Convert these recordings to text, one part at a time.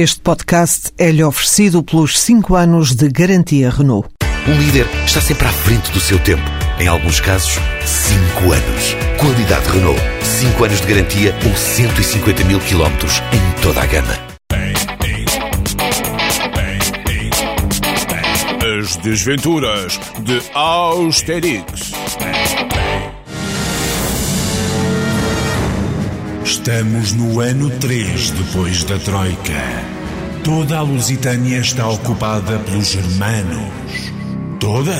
Este podcast é-lhe oferecido pelos 5 anos de garantia Renault. Um líder está sempre à frente do seu tempo. Em alguns casos, 5 anos. Qualidade Renault. 5 anos de garantia ou 150 mil quilómetros em toda a gama. As desventuras de Austerix. Estamos no ano 3 depois da Troika. Toda a Lusitânia está ocupada pelos germanos. Toda?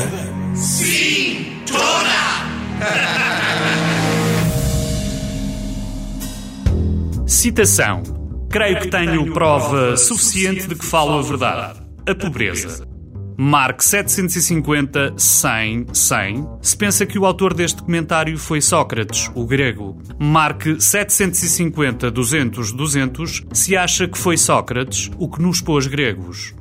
Citação. Creio que tenho prova suficiente de que falo a verdade. A pobreza. Mark 750, 100, 100, se pensa que o autor deste comentário foi Sócrates, o grego. Mark 750, 200, 200, se acha que foi Sócrates, o que nos pôs gregos.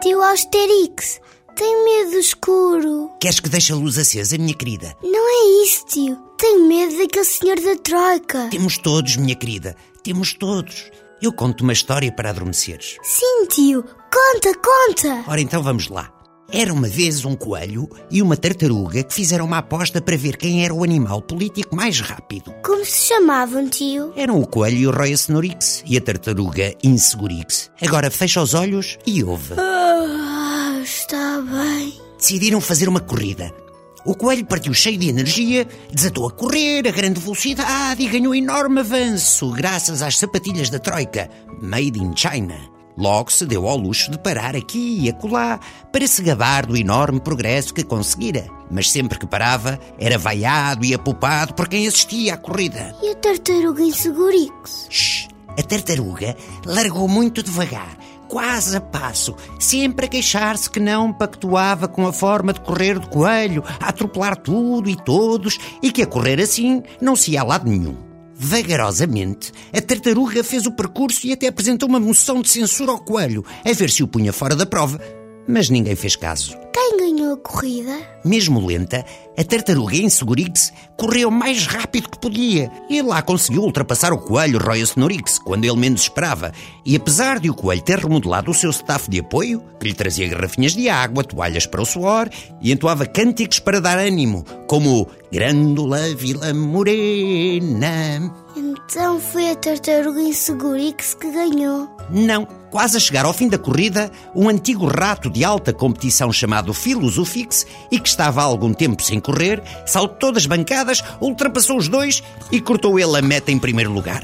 Tio Austerix, tenho medo do escuro. Queres que deixe a luz acesa, minha querida? Não é isso, tio. Tenho medo daquele senhor da Troika. Temos todos, minha querida. Temos todos. Eu conto uma história para adormeceres. Sim, tio. Conta, conta. Ora, então vamos lá. Era uma vez um coelho e uma tartaruga que fizeram uma aposta para ver quem era o animal político mais rápido. Como se chamavam, tio? Eram o coelho e o Roya Snorix e a tartaruga Insegurix. Agora fecha os olhos e ouve. Ah, está bem. Decidiram fazer uma corrida. O coelho partiu cheio de energia, desatou a correr a grande velocidade e ganhou enorme avanço graças às sapatilhas da Troika, made in China. Logo se deu ao luxo de parar aqui e acolá para se gabar do enorme progresso que conseguira. Mas sempre que parava, era vaiado e apupado por quem assistia à corrida. E a tartaruga Insegurix? Shhh, a tartaruga largou muito devagar, quase a passo, sempre a queixar-se que não pactuava com a forma de correr do coelho, a atropelar tudo e todos, e que a correr assim não se ia a lado nenhum. Vagarosamente, a tartaruga fez o percurso e até apresentou uma moção de censura ao coelho, a ver se o punha fora da prova. Mas ninguém fez caso. Quem ganhou a corrida? Mesmo lenta, a tartaruga Insegurix correu mais rápido que podia e lá conseguiu ultrapassar o coelho Roya Snorix quando ele menos esperava. E apesar de o coelho ter remodelado o seu staff de apoio, que lhe trazia garrafinhas de água, toalhas para o suor e entoava cânticos para dar ânimo, como Grândola Vila Morena. Então foi a tartaruga Insegurix que ganhou. Não. Quase a chegar ao fim da corrida, um antigo rato de alta competição chamado Filosofix e que estava há algum tempo sem correr, saltou das bancadas, ultrapassou os dois e cortou ele a meta em primeiro lugar.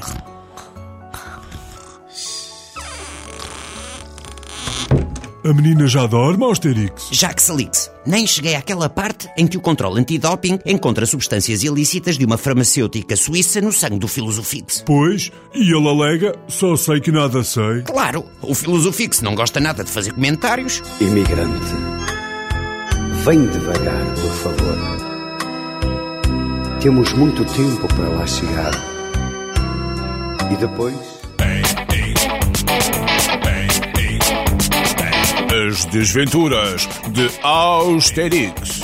A menina já dorme, Austerix? Jacques Salix, nem cheguei àquela parte em que o controle antidoping encontra substâncias ilícitas de uma farmacêutica suíça no sangue do Filosofix. Pois, e ele alega, só sei que nada sei. Claro, o Filosofix não gosta nada de fazer comentários. Imigrante, vem devagar, por favor. Temos muito tempo para lá chegar. E depois? As desventuras de Austerix.